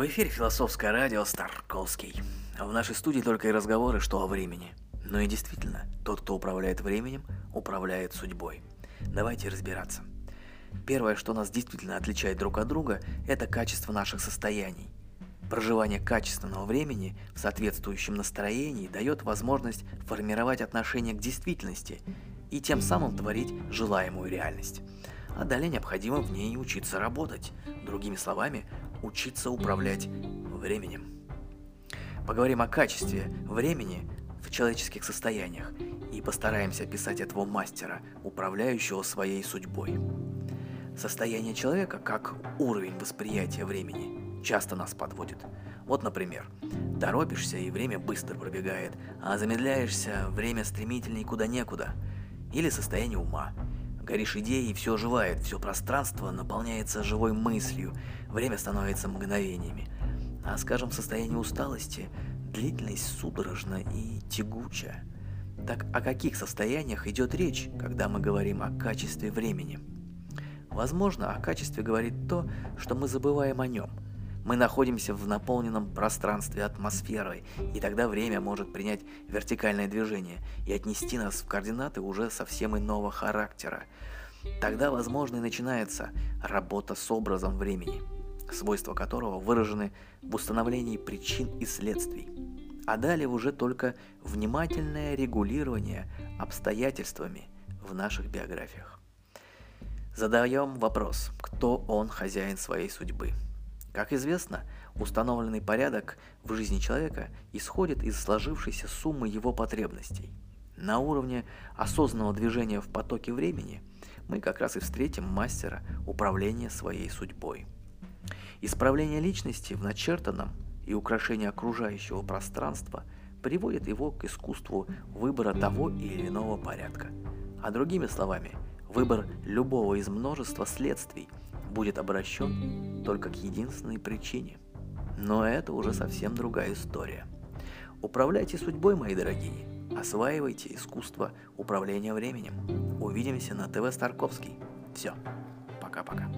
В эфире философское радио Старковский. В нашей студии только и разговоры, что о времени. Но и действительно, тот, кто управляет временем, управляет судьбой. Давайте разбираться. Первое, что нас действительно отличает друг от друга, это качество наших состояний. Проживание качественного времени в соответствующем настроении дает возможность формировать отношение к действительности и тем самым творить желаемую реальность. А далее необходимо в ней учиться работать. Другими словами, учиться управлять временем. Поговорим о качестве времени в человеческих состояниях и постараемся описать этого мастера, управляющего своей судьбой. Состояние человека, как уровень восприятия времени, часто нас подводит. Вот, например, торопишься, и время быстро пробегает, а замедляешься, время стремительней куда некуда. Или состояние ума. Горишь идеей, все оживает, все пространство наполняется живой мыслью, время становится мгновениями. А, скажем, состояние усталости, длительность судорожна и тягучая. Так о каких состояниях идет речь, когда мы говорим о качестве времени? Возможно, о качестве говорит то, что мы забываем о нем. Мы находимся в наполненном пространстве атмосферой, и тогда время может принять вертикальное движение и отнести нас в координаты уже совсем иного характера. Тогда, возможно, и начинается работа с образом времени, свойства которого выражены в установлении причин и следствий. А далее уже только внимательное регулирование обстоятельствами в наших биографиях. Задаем вопрос, кто он хозяин своей судьбы. Как известно, установленный порядок в жизни человека исходит из сложившейся суммы его потребностей. На уровне осознанного движения в потоке времени мы как раз и встретим мастера управления своей судьбой. Исправление личности в начертанном и украшение окружающего пространства приводит его к искусству выбора того или иного порядка. А другими словами – Выбор любого из множества следствий будет обращен только к единственной причине. Но это уже совсем другая история. Управляйте судьбой, мои дорогие. Осваивайте искусство управления временем. Увидимся на ТВ Старковский. Все. Пока-пока.